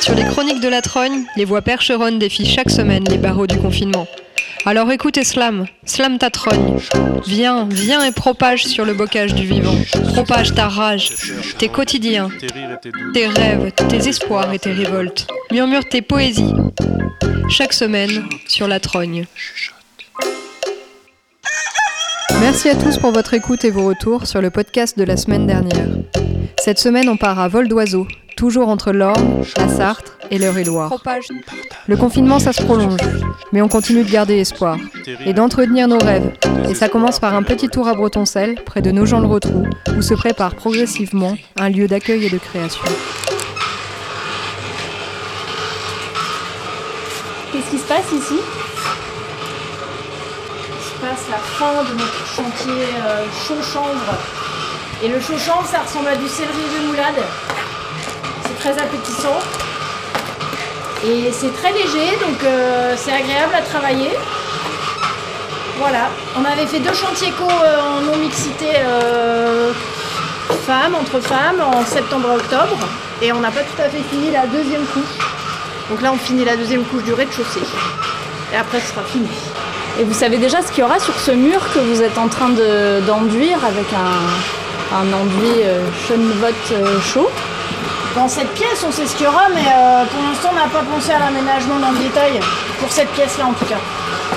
Sur les chroniques de la Trogne, les voix percheronnes défient chaque semaine les barreaux du confinement. Alors écoute Slam, slam ta trogne. Viens, viens et propage sur le bocage du vivant. Propage ta rage, tes quotidiens, tes rêves, tes espoirs et tes révoltes. Murmure tes poésies. Chaque semaine sur la trogne. Merci à tous pour votre écoute et vos retours sur le podcast de la semaine dernière. Cette semaine, on part à vol d'oiseau, toujours entre l'Orne, la Sarthe et l'Eure-et-Loire. Le confinement, ça se prolonge, mais on continue de garder espoir et d'entretenir nos rêves. Et ça commence par un petit tour à Bretoncelle, près de nos gens le retrou où se prépare progressivement un lieu d'accueil et de création. Qu'est-ce qui se passe ici? Il se passe la fin de notre chantier euh, chaud-chanvre. Et le chaud-chanvre, ça ressemble à du céleri de moulade. Très appétissant. Et c'est très léger, donc euh, c'est agréable à travailler. Voilà, on avait fait deux chantiers co euh, en non-mixité euh, femmes, entre femmes, en septembre-octobre. Et on n'a pas tout à fait fini la deuxième couche. Donc là, on finit la deuxième couche du rez-de-chaussée. Et après, ce sera fini. Et vous savez déjà ce qu'il y aura sur ce mur que vous êtes en train de- d'enduire avec un, un enduit euh, chaud? Dans cette pièce, on sait ce qu'il y aura, mais euh, pour l'instant, on n'a pas pensé à l'aménagement dans le détail. Pour cette pièce-là, en tout cas.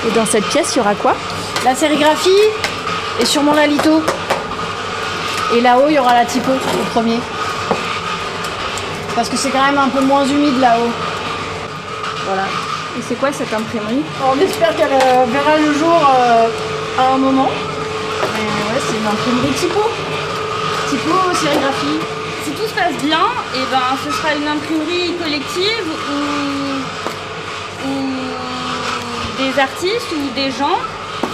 Et dans cette pièce, il y aura quoi? La sérigraphie et sûrement la litho. Et là-haut, il y aura la typo au premier. Parce que c'est quand même un peu moins humide là-haut. Voilà. Et c'est quoi cette imprimerie? On espère qu'elle euh, verra le jour euh, à un moment. Mais ouais, c'est une imprimerie typo. Typo, sérigraphie. Se passe bien, et ben, ce sera une imprimerie collective où, des artistes ou des gens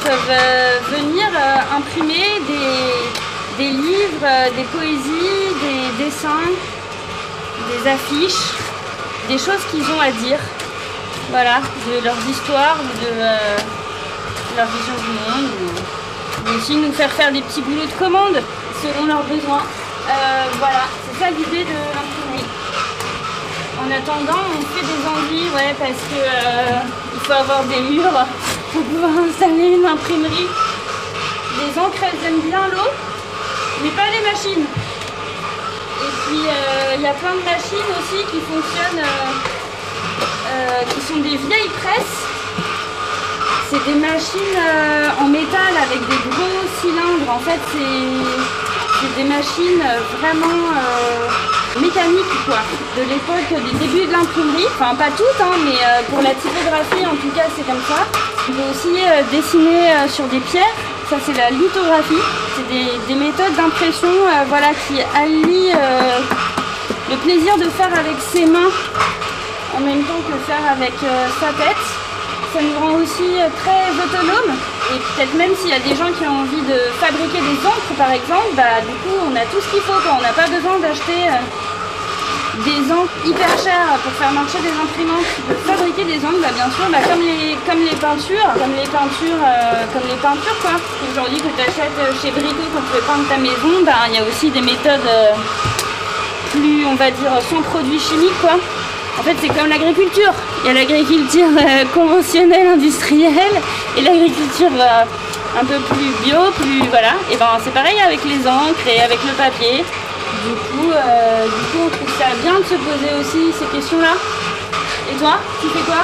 peuvent euh, venir euh, imprimer des, des livres, euh, des poésies, des dessins, des affiches, des choses qu'ils ont à dire. Voilà, de leurs histoires, de leur vision du monde. ou- aussi nous faire faire des petits boulots de commande selon leurs besoins. Voilà, l'idée de l'imprimerie. En attendant, on fait des envies, ouais, parce que euh, il faut avoir des murs pour pouvoir installer une imprimerie. Les encres, elles aiment bien l'eau, mais pas les machines. Et puis, euh, il y a plein de machines aussi qui fonctionnent, euh, qui sont des vieilles presses. C'est des machines en métal avec des gros cylindres. En fait, c'est c'est des machines euh, vraiment euh, mécaniques, quoi. De l'époque des débuts de l'imprimerie. Enfin, pas toutes, hein, mais euh, pour la typographie, en tout cas, c'est comme ça. On peut aussi euh, dessiner sur des pierres. Ça, c'est la lithographie. C'est des, des méthodes d'impression voilà, qui allient le plaisir de faire avec ses mains en même temps que faire avec sa tête. Ça nous rend aussi euh, très autonomes. Et peut-être même s'il y a des gens qui ont envie de fabriquer des encres par exemple, bah, du coup on a tout ce qu'il faut. On n'a pas besoin d'acheter euh, des encres hyper chères pour faire marcher des imprimantes fabriquer des encres, bah, bien sûr, bah, comme, les, comme les peintures, comme les peintures, euh, comme les peintures quoi. Aujourd'hui que tu achètes chez Brico quand tu veux peindre ta maison, bah, il y a aussi des méthodes plus, on va dire, sans produits chimiques quoi. En fait, c'est comme l'agriculture. Il y a l'agriculture euh, conventionnelle, industrielle, et l'agriculture euh, un peu plus bio, plus voilà. Et ben c'est pareil avec les encres et avec le papier. Du coup, euh, du coup, on trouve ça bien de se poser aussi ces questions-là. Et toi, tu fais quoi?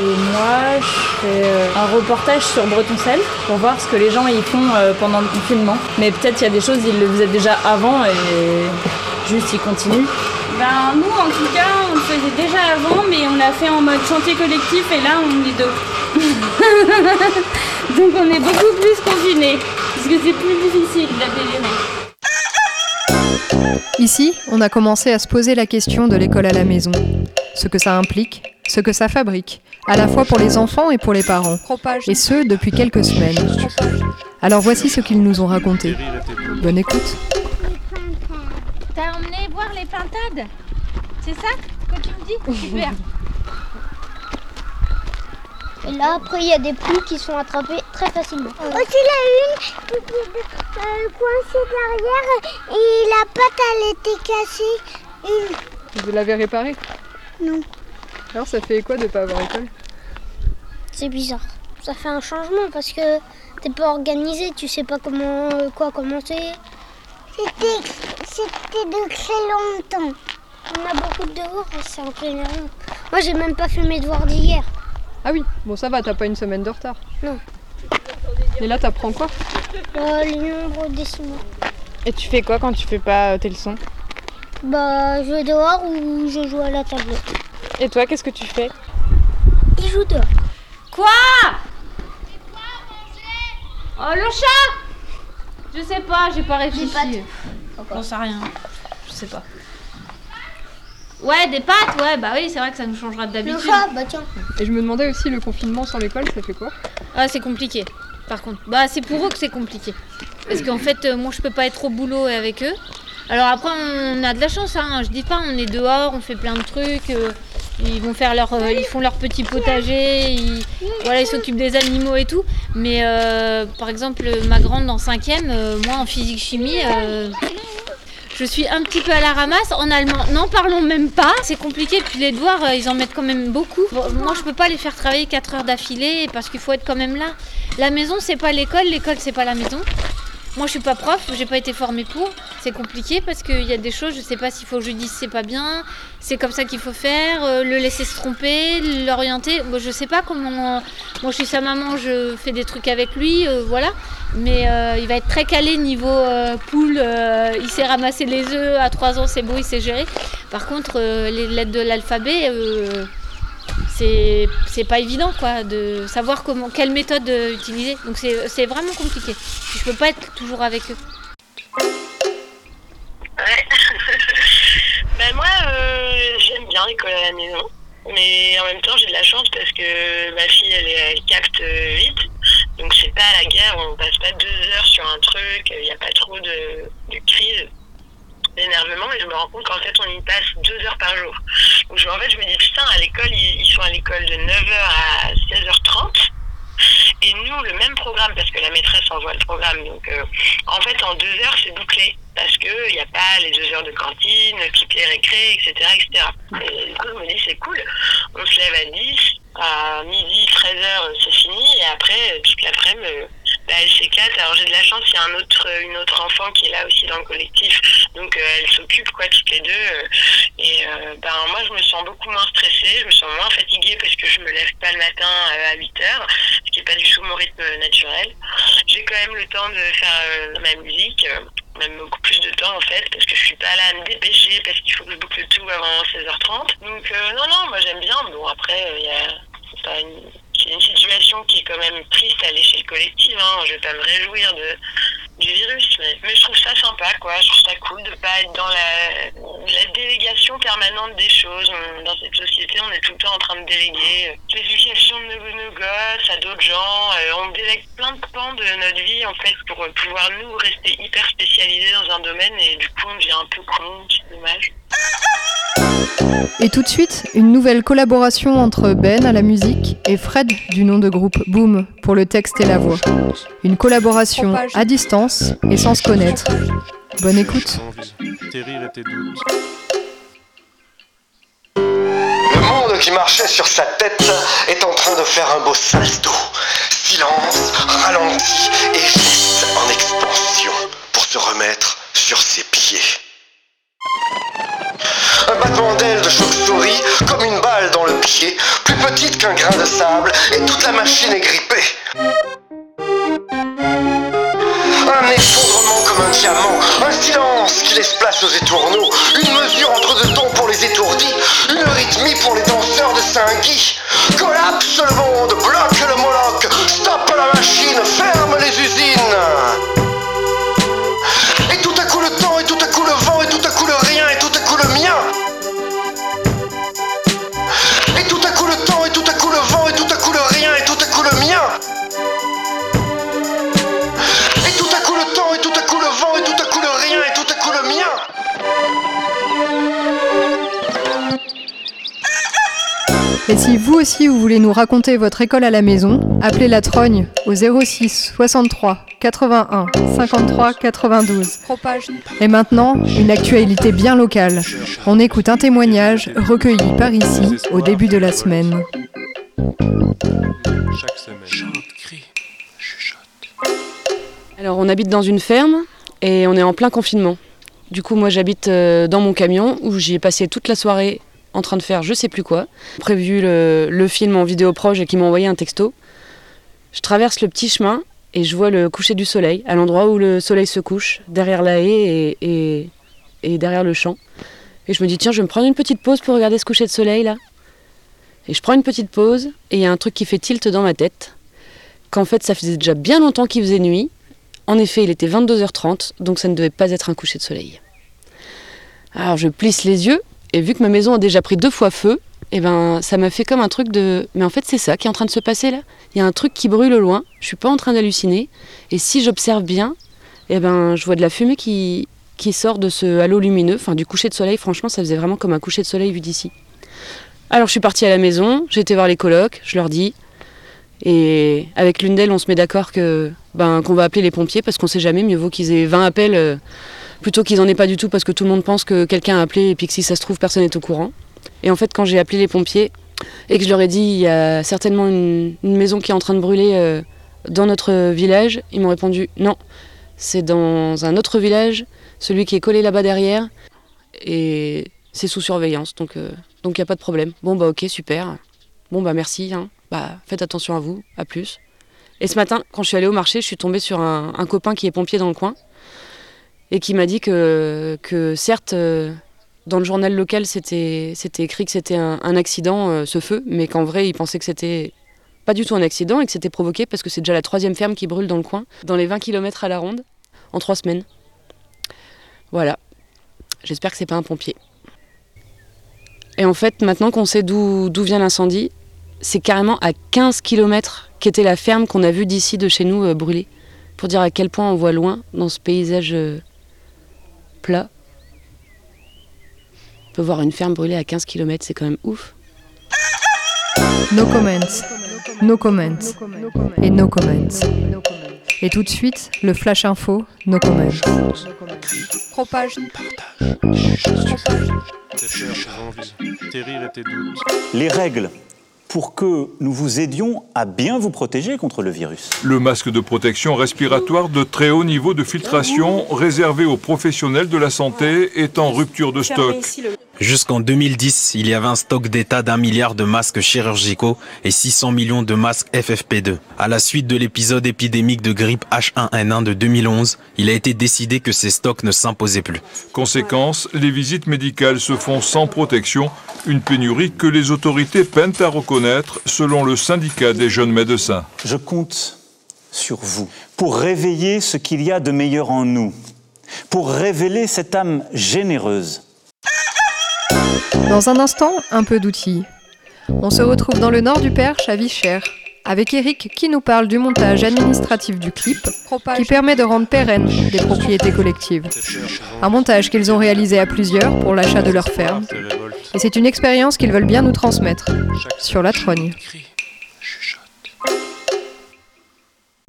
Et moi, je fais un reportage sur Bretoncelle pour voir ce que les gens y font pendant le confinement. Mais peut-être il y a des choses, ils le faisaient déjà avant et juste ils continuent. Ben nous, en tout cas, on le faisait déjà avant, mais on l'a fait en mode chantier collectif, et là, on est deux. Donc on est beaucoup plus confinés, parce que c'est plus difficile d'appeler. Ici, on a commencé à se poser la question de l'école à la maison. Ce que ça implique, ce que ça fabrique, à la fois pour les enfants et pour les parents. Et ce, depuis quelques semaines. Alors voici ce qu'ils nous ont raconté. Bonne écoute. Voir les pintades C'est ça que tu me dis Super. Et là, après, il y a des plumes qui sont attrapées très facilement. Aussi, la une qui est euh, coincée derrière et la patte, elle était cassée. Une. Vous l'avez réparé Non. Alors ça fait quoi de pas avoir école C'est bizarre. Ça fait un changement parce que t'es pas organisé, tu sais pas comment euh, quoi commencer. C'était c'était de très longtemps. On a beaucoup de devoirs et c'est énervant. Moi j'ai même pas fait mes devoirs d'hier. Ah oui, bon ça va, t'as pas une semaine de retard. Non. Et là t'apprends quoi? Euh, les nombres décimaux. Et tu fais quoi quand tu fais pas euh, tes leçons? Bah je vais dehors ou je joue à la tablette. Et toi, qu'est-ce que tu fais? Il joue dehors. Quoi? Oh le chat Je sais pas, j'ai pas réfléchi. J'en sais rien. Je sais pas. Ouais, des pâtes, ouais, bah oui, c'est vrai que ça nous changera Le d'habitude. chat, bah tiens. Et je me demandais aussi le confinement sans l'école, ça fait quoi Ah, c'est compliqué, par contre. Bah, c'est pour eux que c'est compliqué. Parce qu'en fait, euh, moi, je peux pas être au boulot avec eux. Alors après, on a de la chance, hein. Je dis pas, on est dehors, on fait plein de trucs. euh, euh, ils font leur petit potager. Ils, s'occupent des animaux et tout. Mais euh, par exemple, ma grande en cinquième, euh, moi en physique chimie. euh, je suis un petit peu à la ramasse. En allemand, n'en parlons même pas. C'est compliqué. Puis les devoirs, ils en mettent quand même beaucoup. Moi, je peux pas les faire travailler 4 heures d'affilée parce qu'il faut être quand même là. La maison, c'est pas l'école. L'école, c'est pas la maison. Moi, je suis pas prof. J'ai pas été formée pour. C'est compliqué parce qu'il y a des choses, je sais pas s'il faut que je dise c'est pas bien. C'est comme ça qu'il faut faire. euh, le laisser se tromper, l'orienter. Moi, je sais pas comment. Moi, je suis sa maman. Je fais des trucs avec lui. euh, voilà. Mais euh, il va être très calé niveau poule. il sait ramasser les œufs à 3 ans, c'est beau, il sait gérer. Par contre, les lettres de l'alphabet, c'est pas évident quoi, de savoir comment, quelle méthode utiliser. Donc c'est vraiment compliqué. Je peux pas être toujours avec eux. Ouais. ben moi, euh, j'aime bien l'école à la maison. Mais en même temps, j'ai de la chance parce que ma fille, elle, elle capte euh, vite. Donc c'est pas la guerre, on passe pas deux heures sur un truc, il n'y a pas trop de, crise d'énervement et je me rends compte qu'en fait on y passe deux heures par jour. Donc je, en fait je me dis putain à l'école ils, ils sont à l'école de 9h à 16h30 et nous le même programme parce que la maîtresse envoie le programme donc euh, en fait en deux heures c'est bouclé parce que il n'y a pas les deux heures de cantine, toutes les récrés, etc. etc. Et du coup je me dis c'est cool, on se lève à 10, à midi, 13h c'est fini et après euh, toute l'après-midi euh, bah, elle s'éclate. Alors j'ai de la chance, il y a une autre enfant qui est là aussi dans le collectif, donc euh, elle s'occupe quoi toutes les deux. et ben moi je me sens beaucoup moins stressée, je me sens moins fatiguée parce que je me lève pas le matin à 8 heures, ce qui est pas du tout mon rythme naturel. J'ai quand même le temps de faire ma musique. Euh, même beaucoup plus de temps en fait parce que je suis pas là à me dépêcher parce qu'il faut que je boucle tout avant 16h30 donc euh, non non moi j'aime bien bon après euh, il y a une, une situation qui est quand même triste à l'échelle collective hein. je vais pas me réjouir de du virus mais, mais je trouve ça sympa quoi. Je trouve ça cool de pas être dans la, la délégation permanente des choses. Dans cette société on est tout le temps en train de déléguer euh, l'éducation de nos, gosses à d'autres gens. Euh, on délègue plein de pans de notre vie en fait pour pouvoir nous rester hyper spécialisés dans un domaine. Et du coup on devient un peu con c'est dommage Et tout de suite, une nouvelle collaboration entre Ben à la musique et Fred du nom de groupe Boom pour le texte et la voix. Une collaboration à distance et sans se connaître. Bonne écoute. Le monde qui marchait sur sa tête est en train de faire un beau salto. Silence, ralenti et geste en expansion pour se remettre sur ses pieds. Un battement d'aile de chauve-souris, comme une balle dans le pied, plus petite qu'un grain de sable, et toute la machine est grippée. Un effondrement comme un diamant, un silence qui laisse place aux étourneaux, une mesure entre deux tons pour les étourdis, une rythmie pour les danseurs de Saint-Guy. Collapse le monde, bloque le Moloch, stoppe la machine, Et si vous aussi vous voulez nous raconter votre école à la maison, appelez la Trogne au 06 63 81 53 92. Et maintenant, une actualité bien locale. On écoute un témoignage recueilli par ici au début de la semaine. Chaque semaine. Alors on habite dans une ferme et on est en plein confinement. Du coup moi j'habite euh, dans mon camion où j'y ai passé toute la soirée en train de faire je sais plus quoi. Prévu le, film en vidéo proche et qui m'a envoyé un texto. Je traverse le petit chemin et je vois le coucher du soleil à l'endroit où le soleil se couche, derrière la haie et, et- et derrière le champ. Et je me dis tiens je vais me prendre une petite pause pour regarder ce coucher de soleil là. Et je prends une petite pause et il y a un truc qui fait tilt dans ma tête. Qu'en fait ça faisait déjà bien longtemps qu'il faisait nuit en effet, il était 22h30, donc ça ne devait pas être un coucher de soleil. Alors je plisse les yeux, et vu que ma maison a déjà pris deux fois feu, eh ben, ça m'a fait comme un truc de... Mais en fait, c'est ça qui est en train de se passer là. Il y a un truc qui brûle au loin, je suis pas en train d'halluciner, et si j'observe bien, eh ben, je vois de la fumée qui, qui sort de ce halo lumineux, enfin du coucher de soleil, franchement, ça faisait vraiment comme un coucher de soleil vu d'ici. Alors je suis partie à la maison, j'ai été voir les colocs, je leur dis, et avec l'une d'elles, on se met d'accord que ben, qu'on va appeler les pompiers parce qu'on sait jamais, mieux vaut qu'ils aient 20 appels euh, plutôt qu'ils en aient pas du tout parce que tout le monde pense que quelqu'un a appelé et puis que si ça se trouve, personne n'est au courant. Et en fait, quand j'ai appelé les pompiers et que je leur ai dit il y a certainement une, maison qui est en train de brûler euh, dans notre village, ils m'ont répondu non, c'est dans un autre village, celui qui est collé là-bas derrière, et c'est sous surveillance, donc euh, donc il n'y a pas de problème. Bon bah ok, super. Bon bah merci, hein. bah faites attention à vous, à plus. Et ce matin, quand je suis allée au marché, je suis tombée sur un copain qui est pompier dans le coin et qui m'a dit que, que certes, euh, dans le journal local, c'était écrit que c'était un, accident, euh, ce feu, mais qu'en vrai, il pensait que c'était pas du tout un accident et que c'était provoqué parce que c'est déjà la troisième ferme qui brûle dans le coin, dans les 20 km à la ronde, en trois semaines. Voilà. J'espère que c'est pas un pompier. Et en fait, maintenant qu'on sait d'où vient l'incendie, c'est carrément à 15 km qu'était la ferme qu'on a vue d'ici de chez nous euh, brûler. Pour dire à quel point on voit loin dans ce paysage plat. On peut voir une ferme brûlée à 15 km, c'est quand même ouf. No comments, no comments et no comments. Et tout de suite, le flash info, no comments. Propage. Tes peurs, tes envies, tes rires et tes doutes. les règles pour que nous vous aidions à bien vous protéger contre le virus. Le masque de protection respiratoire de très haut niveau de filtration réservé aux professionnels de la santé est en rupture de stock. Jusqu'en 2010, il y avait un stock d'État d'un milliard de masques chirurgicaux et 600 millions de masques FFP2. À la suite de l'épisode épidémique de grippe H1N1 de 2011, il a été décidé que ces stocks ne s'imposaient plus. Conséquence, les visites médicales se font sans protection, une pénurie que les autorités peinent à reconnaître selon le syndicat des jeunes médecins. Je compte sur vous pour réveiller ce qu'il y a de meilleur en nous, pour révéler cette âme généreuse. Dans un instant, un peu d'outils. On se retrouve dans le nord du Perche, à Vichères, avec Eric qui nous parle du montage administratif du clip, qui permet de rendre pérennes des propriétés collectives. Un montage qu'ils ont réalisé à plusieurs pour l'achat de leur ferme. Et c'est une expérience qu'ils veulent bien nous transmettre, sur la trogne.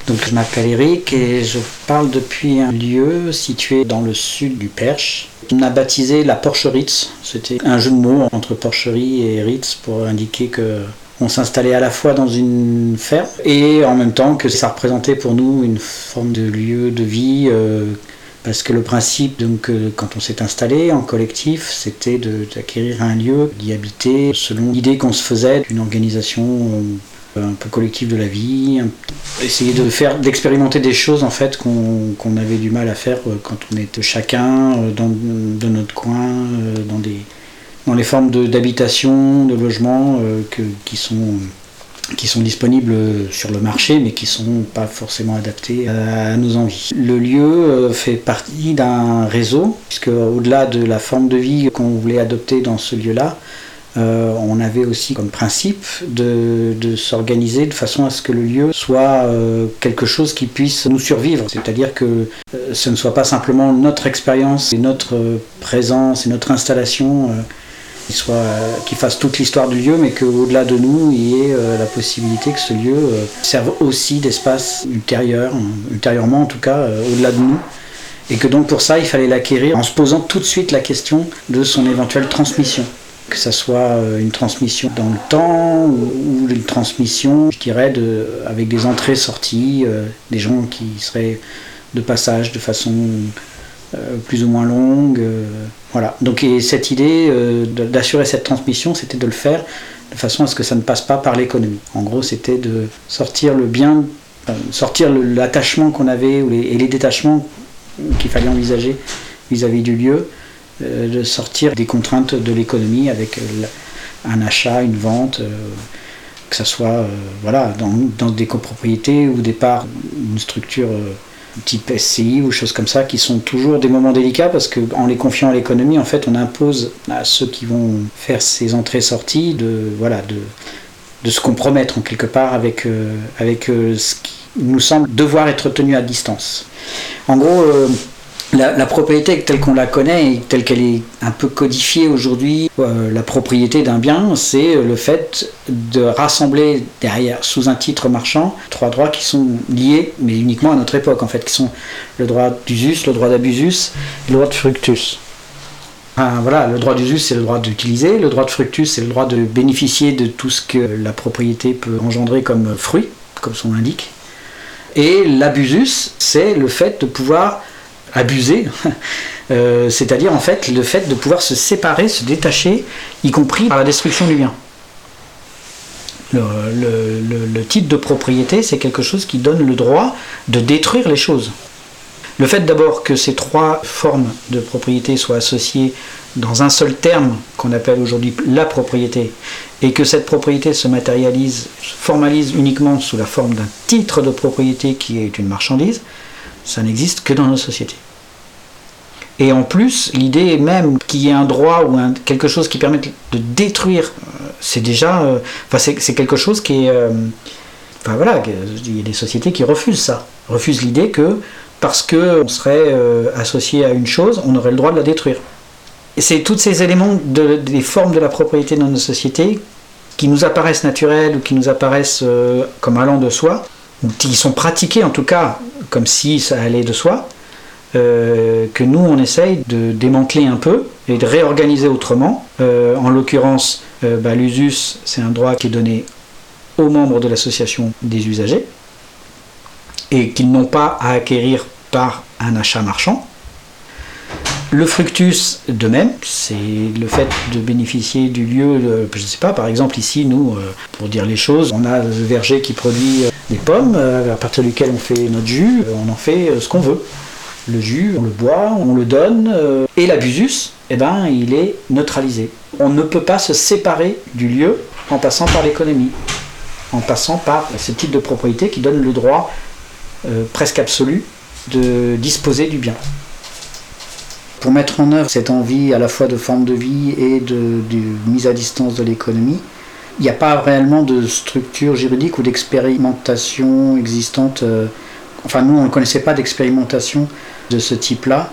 Donc je m'appelle Eric et je parle depuis un lieu situé dans le sud du Perche. On a baptisé la Porcheritz. C'était un jeu de mots entre porcherie et Ritz pour indiquer que on s'installait à la fois dans une ferme et en même temps que ça représentait pour nous une forme de lieu de vie. euh, parce que le principe, donc, euh, quand on s'est installé en collectif, c'était d'acquérir un lieu, d'y habiter, selon l'idée qu'on se faisait d'une organisation euh, un peu collective de la vie, essayer de faire, d'expérimenter des choses en fait qu'on avait du mal à faire quand on était chacun dans, dans notre coin, dans des dans les formes de- d'habitation, de, logement euh, qui sont qui sont disponibles sur le marché mais qui sont pas forcément adaptés à, nos envies. Le lieu euh, fait partie d'un réseau puisque au-delà de la forme de vie qu'on voulait adopter dans ce lieu-là, euh, on avait aussi comme principe de, de s'organiser de façon à ce que le lieu soit euh, quelque chose qui puisse nous survivre. C'est-à-dire que euh, ce ne soit pas simplement notre expérience et notre euh, présence et notre installation euh, qu'il fasse toute l'histoire du lieu, mais qu'au-delà de nous, il y ait la possibilité que ce lieu serve aussi d'espace ultérieur, ultérieurement en tout cas, au-delà de nous. Et que donc pour ça, il fallait l'acquérir en se posant tout de suite la question de son éventuelle transmission que ça soit une transmission dans le temps ou une transmission, je dirais, avec des entrées-sorties, des gens qui seraient de passage de façon euh, plus ou moins longue. Euh, voilà. Donc et cette idée euh, d'assurer cette transmission, c'était de le faire de façon à ce que ça ne passe pas par l'économie. En gros, c'était de sortir le bien, sortir l'attachement qu'on avait et les détachements qu'il fallait envisager vis-à-vis du lieu, de sortir des contraintes de l'économie avec un achat, une vente, que ce soit voilà, dans, dans, des copropriétés ou des parts, une structure type SCI ou choses comme ça, qui sont toujours des moments délicats parce qu'en les confiant à l'économie, en fait, on impose à ceux qui vont faire ces entrées-sorties de, voilà, de, de se compromettre en quelque part avec, euh, avec euh, ce qui nous semble devoir être tenu à distance. En gros, euh, la, propriété telle qu'on la connaît et telle qu'elle est un peu codifiée aujourd'hui, euh, la propriété d'un bien, c'est le fait de rassembler derrière, sous un titre marchand, trois droits qui sont liés, mais uniquement à notre époque en fait, qui sont le droit d'usus, le droit d'abusus et le droit de fructus. voilà, le droit d'usus, c'est le droit d'utiliser, le droit de fructus, c'est le droit de bénéficier de tout ce que la propriété peut engendrer comme fruit, comme son indique. Et l'abusus, c'est le fait de pouvoir abuser, euh, c'est-à-dire en fait le fait de pouvoir se séparer, se détacher, y compris par la destruction du bien. Le, titre de propriété, c'est quelque chose qui donne le droit de détruire les choses. Le fait d'abord que ces trois formes de propriété soient associées dans un seul terme qu'on appelle aujourd'hui la propriété, et que cette propriété se matérialise, se formalise uniquement sous la forme d'un titre de propriété qui est une marchandise, ça n'existe que dans nos sociétés. Et en plus, l'idée même qu'il y ait un droit ou quelque chose qui permette de détruire, euh, c'est déjà, euh, enfin c'est quelque chose qui est, euh, enfin voilà, il y a des sociétés qui refusent ça, refusent l'idée que parce qu'on serait associé à une chose, on aurait le droit de la détruire. C'est tous ces éléments des formes de la propriété dans nos sociétés qui nous apparaissent naturels ou qui nous apparaissent comme allant de soi, qui sont pratiqués en tout cas comme si ça allait de soi, euh, que nous on essaye de démanteler un peu et de réorganiser autrement. Euh, en l'occurrence, euh, bah, l'usus, c'est un droit qui est donné aux membres de l'association des usagers et qu'ils n'ont pas à acquérir par un achat marchand. Le fructus, de même, c'est le fait de bénéficier du lieu, je ne sais pas, par exemple ici, nous, pour dire les choses, on a le verger qui produit des pommes, à partir duquel on fait notre jus, on en fait ce qu'on veut le jus, on le boit, on le donne, euh, et l'abusus, eh ben, il est neutralisé. On ne peut pas se séparer du lieu en passant par l'économie, en passant par ce type de propriété qui donne le droit euh, presque absolu de disposer du bien. Pour mettre en œuvre cette envie à la fois de forme de vie et de, mise à distance de l'économie, il n'y a pas réellement de structure juridique ou d'expérimentation existante. Euh, enfin, nous, on ne connaissait pas d'expérimentation de ce type-là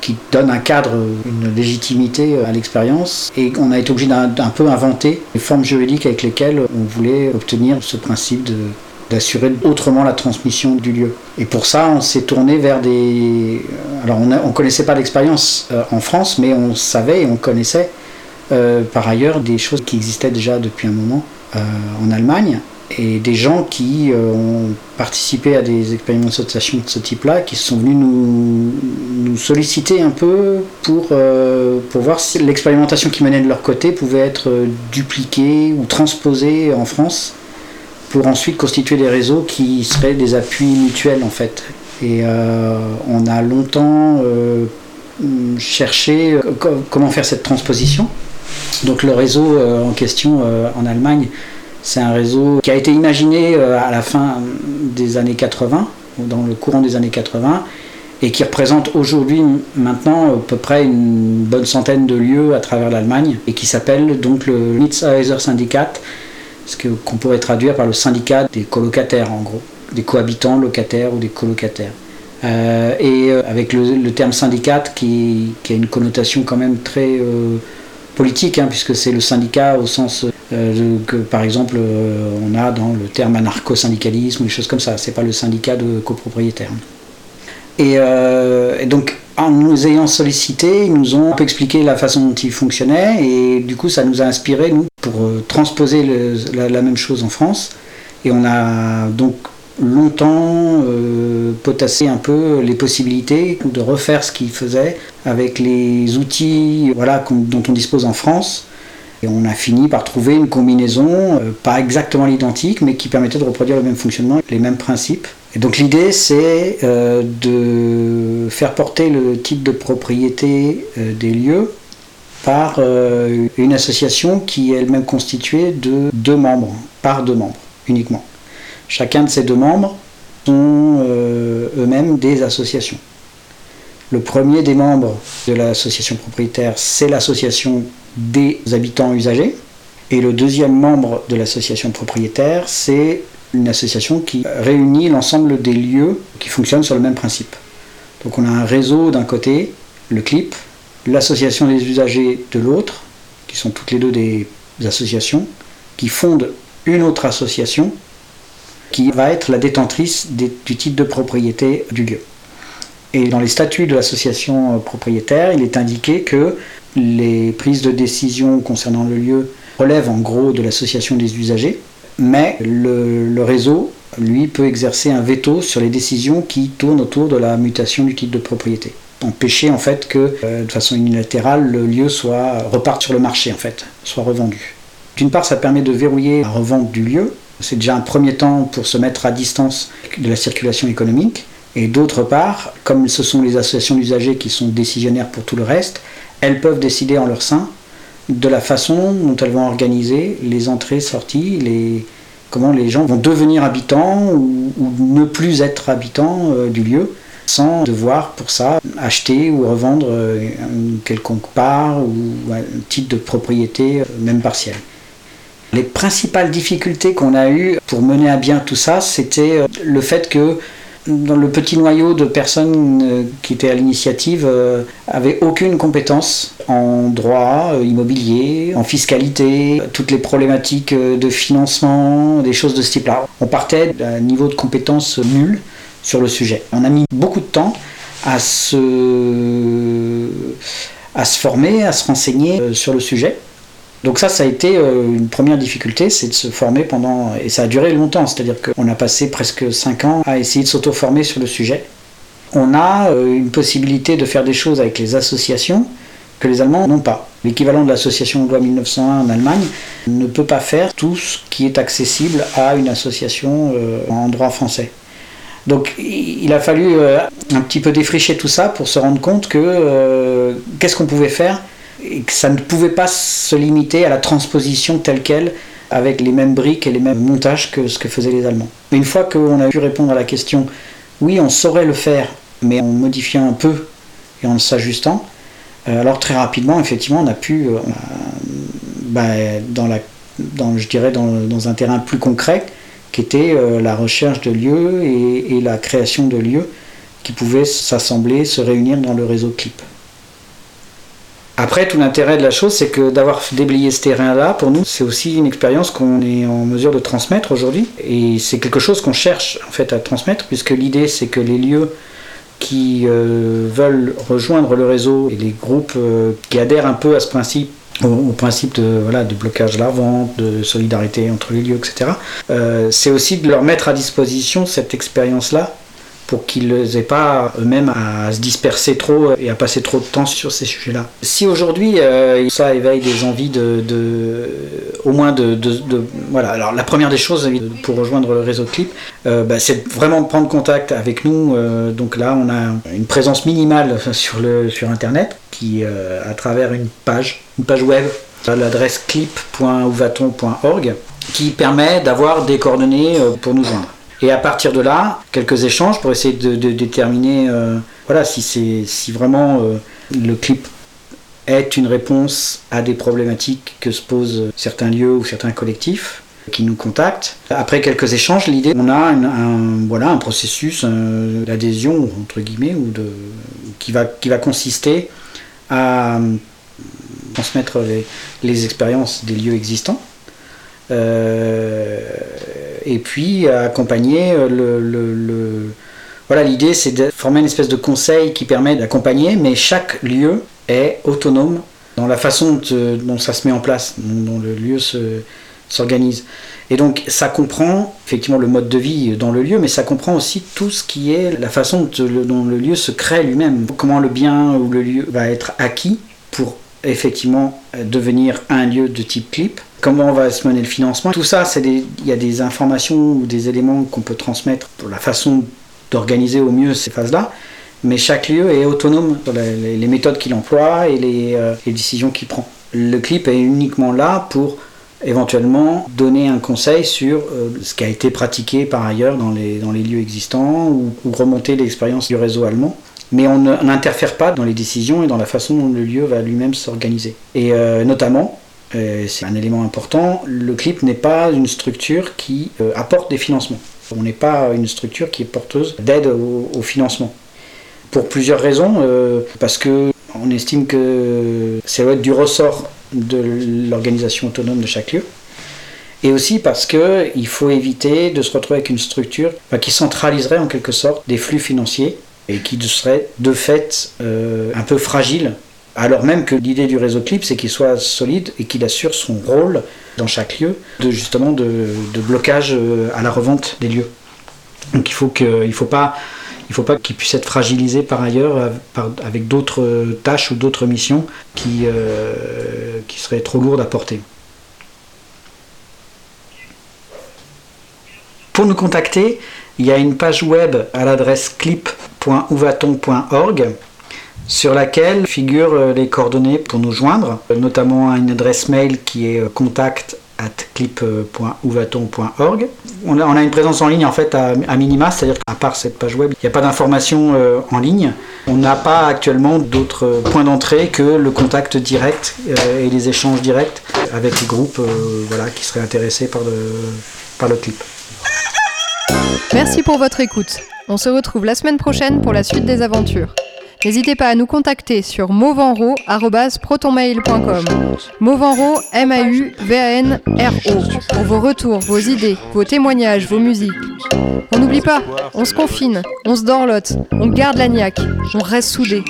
qui donne un cadre, une légitimité à l'expérience. Et on a été obligé d'un peu inventer les formes juridiques avec lesquelles on voulait obtenir ce principe d'assurer autrement la transmission du lieu. Et pour ça, on s'est tourné vers des... Alors on ne connaissait pas l'expérience euh, en France, mais on savait et on connaissait euh, par ailleurs des choses qui existaient déjà depuis un moment euh, en Allemagne et des gens qui ont participé à des expérimentations de ce type-là, qui sont venus nous, nous, solliciter un peu pour, pour voir si l'expérimentation qui menait de leur côté pouvait être dupliquée ou transposée en France pour ensuite constituer des réseaux qui seraient des appuis mutuels en fait. Et euh, on a longtemps cherché comment faire cette transposition. Donc le réseau en question en Allemagne c'est un réseau qui a été imaginé euh, à la fin des années 80, ou dans le courant des années 80, et qui représente aujourd'hui maintenant à peu près une bonne centaine de lieux à travers l'Allemagne, et qui s'appelle donc le Mietshäuser Syndikat, ce qu'on pourrait traduire par le syndicat des colocataires en gros, des cohabitants locataires ou des colocataires. Euh, et euh, avec le, terme syndicat qui, a une connotation quand même très politique, hein, puisque c'est le syndicat au sens euh, que, par exemple, euh, on a dans le terme anarcho-syndicalisme ou des choses comme ça. C'est pas le syndicat de copropriétaires. Et, euh, et, donc, en nous ayant sollicité, ils nous ont un peu expliqué la façon dont ils fonctionnaient, et du coup, ça nous a inspiré, nous, transposer la, même chose en France. Et on a donc longtemps euh, potassé un peu les possibilités de refaire ce qu'ils faisaient avec les outils voilà, dont on dispose en France. Et on a fini par trouver une combinaison, euh, pas exactement l'identique, mais qui permettait de reproduire le même fonctionnement, les mêmes principes. Et donc l'idée, c'est euh, de faire porter le type de propriété des lieux par euh, une association qui est elle-même constituée de deux membres, par deux membres uniquement. Chacun de ces deux membres sont euh, eux-mêmes des associations. Le premier des membres de l'association propriétaire, c'est l'association des habitants usagers. Et le deuxième membre de l'association propriétaire, c'est une association qui réunit l'ensemble des lieux qui fonctionnent sur le même principe. Donc on a un réseau d'un côté, le CLIP, l'association des usagers de l'autre, qui sont toutes les deux des associations, qui fondent une autre association qui va être la détentrice du titre de propriété du lieu. Et dans les statuts de l'association propriétaire, il est indiqué que les prises de décision concernant le lieu relèvent en gros de l'association des usagers, mais le, réseau, lui, peut exercer un veto sur les décisions qui tournent autour de la mutation du titre de propriété. Empêcher en fait que, euh, de façon unilatérale, le lieu soit reparte sur le marché en fait, soit revendu. D'une part, ça permet de verrouiller la revente du lieu. C'est déjà un premier temps pour se mettre à distance de la circulation économique. Et d'autre part, comme ce sont les associations d'usagers qui sont décisionnaires pour tout le reste, elles peuvent décider en leur sein de la façon dont elles vont organiser les entrées, sorties, les, comment les gens vont devenir habitants ou, ne plus être habitants euh, du lieu sans devoir pour ça acheter ou revendre euh, une quelconque part ou un titre de propriété, euh, même partielle. Les principales difficultés qu'on a eues pour mener à bien tout ça, c'était le fait que dans le petit noyau de personnes qui étaient à l'initiative euh, avaient aucune compétence en droit euh, immobilier, en fiscalité, toutes les problématiques euh, de financement, des choses de ce type-là. On partait d'un niveau de compétence nul sur le sujet. On a mis beaucoup de temps à se, à se former, à se renseigner sur le sujet. Donc ça, ça a été une première difficulté, c'est de se former pendant... Et ça a duré longtemps, c'est-à-dire qu'on a passé presque 5 ans à essayer de s'auto-former sur le sujet. On a une possibilité de faire des choses avec les associations que les Allemands n'ont pas. L'équivalent de l'association loi 1901 en Allemagne ne peut pas faire tout ce qui est accessible à une association en droit français. Donc il a fallu un petit peu défricher tout ça pour se rendre compte que euh, qu'est-ce qu'on pouvait faire et que ça ne pouvait pas se limiter à la transposition telle qu'elle avec les mêmes briques et les mêmes montages que ce que faisaient les Allemands. Mais une fois qu'on a pu répondre à la question, oui, on saurait le faire, mais en modifiant un peu et en s'ajustant, alors très rapidement, effectivement, on a pu, bah, dans, la, je dirais, dans, un terrain plus concret, qui était euh, la recherche de lieux et, la création de lieux qui pouvaient s'assembler, se réunir dans le réseau CLIP. Après, tout l'intérêt de la chose, c'est que d'avoir déblayé ce terrain-là, pour nous, c'est aussi une expérience qu'on est en mesure de transmettre aujourd'hui. Et c'est quelque chose qu'on cherche en fait à transmettre, puisque l'idée, c'est que les lieux qui euh, veulent rejoindre le réseau et les groupes euh, qui adhèrent un peu à ce principe au, principe de, voilà, blocage de la vente, de solidarité entre les lieux, etc. Euh, c'est aussi de leur mettre à disposition cette expérience-là pour qu'ils n'aient pas eux-mêmes à se disperser trop et à passer trop de temps sur ces sujets-là. Si aujourd'hui euh, ça éveille des envies de, de au moins de, de, de, voilà. Alors la première des choses pour rejoindre le réseau Clip, euh, bah, c'est vraiment de prendre contact avec nous. Euh, donc là, on a une présence minimale sur le sur internet qui à travers une page, une page web l'adresse clip.ouvaton.org qui permet d'avoir des coordonnées pour nous joindre. Et à partir de là, quelques échanges pour essayer de, déterminer euh, voilà, si, si vraiment euh, le clip est une réponse à des problématiques que se posent certains lieux ou certains collectifs qui nous contactent. Après quelques échanges, l'idée, on a un, processus euh, d'adhésion, entre guillemets, ou de, qui, va, qui va consister à transmettre les, expériences des lieux existants. Et puis accompagner le, le- le- voilà l'idée c'est de former une espèce de conseil qui permet d'accompagner mais chaque lieu est autonome dans la façon dont ça se met en place dont le lieu se- s'organise. Et donc ça comprend effectivement le mode de vie dans le lieu mais ça comprend aussi tout ce qui est la façon dont le lieu se crée lui-même. Comment le bien ou le lieu va être acquis pour effectivement euh, devenir un lieu de type clip comment va se mener le financement? Tout ça, il y a des informations ou des éléments qu'on peut transmettre pour la façon d'organiser au mieux ces phases-là. Mais chaque lieu est autonome sur les, méthodes qu'il emploie et les, euh, les décisions qu'il prend. Le clip est uniquement là pour éventuellement donner un conseil sur euh, ce qui a été pratiqué par ailleurs dans les, dans les lieux existants ou remonter l'expérience du réseau allemand. Mais on n'interfère pas dans les décisions et dans la façon dont le lieu va lui-même s'organiser. Et euh, notamment, euh, c'est un élément important, le clip n'est pas une structure qui euh, apporte des financements. On n'est pas une structure qui est porteuse d'aide au, financement. Pour plusieurs raisons, parce que on estime que ça doit être du ressort de l'organisation autonome de chaque lieu. Et aussi parce que il faut éviter de se retrouver avec une structure bah, qui centraliserait en quelque sorte des flux financiers et qui serait de fait euh, un peu fragile alors même que l'idée du réseau Clip, c'est qu'il soit solide et qu'il assure son rôle dans chaque lieu, de justement de, blocage euh, à la revente des lieux. Donc il faut faut pas, qu'il puisse être fragilisé par ailleurs euh, avec d'autres tâches ou d'autres missions qui, qui seraient trop lourdes à porter. Pour nous contacter, il y a une page web à l'adresse clip.ouvaton.org sur laquelle figurent euh, les coordonnées pour nous joindre, notamment une adresse mail qui est euh, contact at clip.ouvaton.org. On a, une présence en ligne en fait à, minima, c'est-à-dire qu'à part cette page web, il n'y a pas d'informations euh, en ligne. On n'a pas actuellement d'autres points d'entrée que le contact direct et les échanges directs avec les groupes qui seraient intéressés par par le clip. Merci pour votre écoute. On se retrouve la semaine prochaine pour la suite des aventures. N'hésitez pas à nous contacter sur mauvanro.protonmail.com. Mauvanro, M-A-U-V-A-N-R-O. Pour vos retours, vos idées, vos témoignages, vos musiques. On n'oublie pas, on se confine, on se dorlote, on garde la niaque, on reste soudés.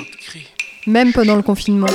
Même pendant le confinement.